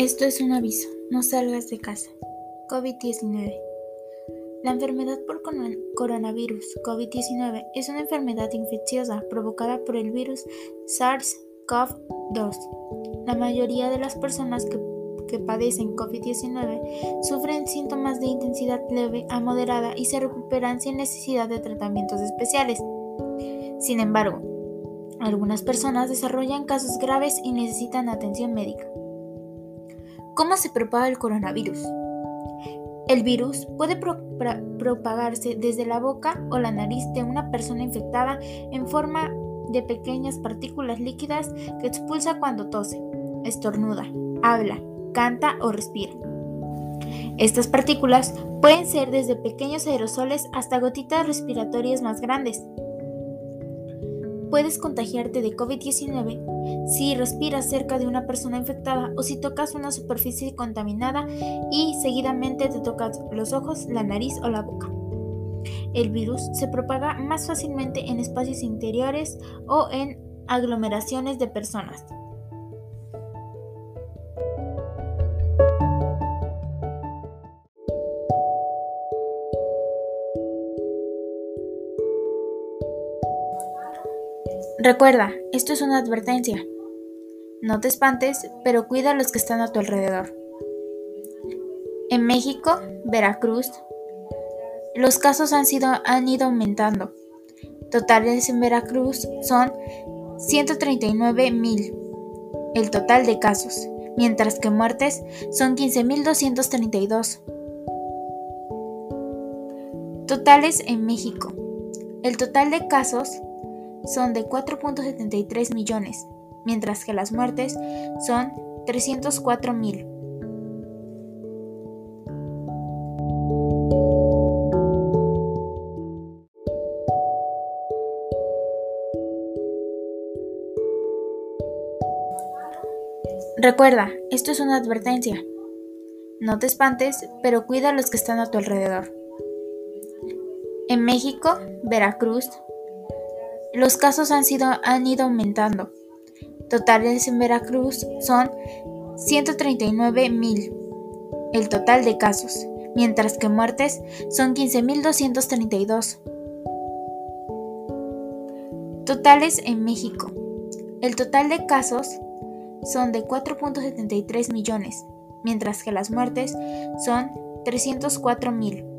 Esto es un aviso, no salgas de casa. COVID-19. La enfermedad por coronavirus COVID-19 es una enfermedad infecciosa provocada por el virus SARS-CoV-2. La mayoría de las personas que, que padecen COVID-19 sufren síntomas de intensidad leve a moderada y se recuperan sin necesidad de tratamientos especiales. Sin embargo, algunas personas desarrollan casos graves y necesitan atención médica. ¿Cómo se propaga el coronavirus? El virus puede propagarse desde la boca o la nariz de una persona infectada en forma de pequeñas partículas líquidas que expulsa cuando tose, estornuda, habla, canta o respira. Estas partículas pueden ser desde pequeños aerosoles hasta gotitas respiratorias más grandes puedes contagiarte de COVID-19 si respiras cerca de una persona infectada o si tocas una superficie contaminada y seguidamente te tocas los ojos, la nariz o la boca. El virus se propaga más fácilmente en espacios interiores o en aglomeraciones de personas. Recuerda, esto es una advertencia. No te espantes, pero cuida a los que están a tu alrededor. En México, Veracruz, los casos han, sido, han ido aumentando. Totales en Veracruz son 139 mil, el total de casos, mientras que muertes son 15.232. Totales en México. El total de casos son de 4.73 millones, mientras que las muertes son 304 mil. Recuerda, esto es una advertencia. No te espantes, pero cuida a los que están a tu alrededor. En México, Veracruz, los casos han, sido, han ido aumentando. Totales en Veracruz son 139 mil, el total de casos, mientras que muertes son 15.232. Totales en México. El total de casos son de 4.73 millones, mientras que las muertes son 304 mil.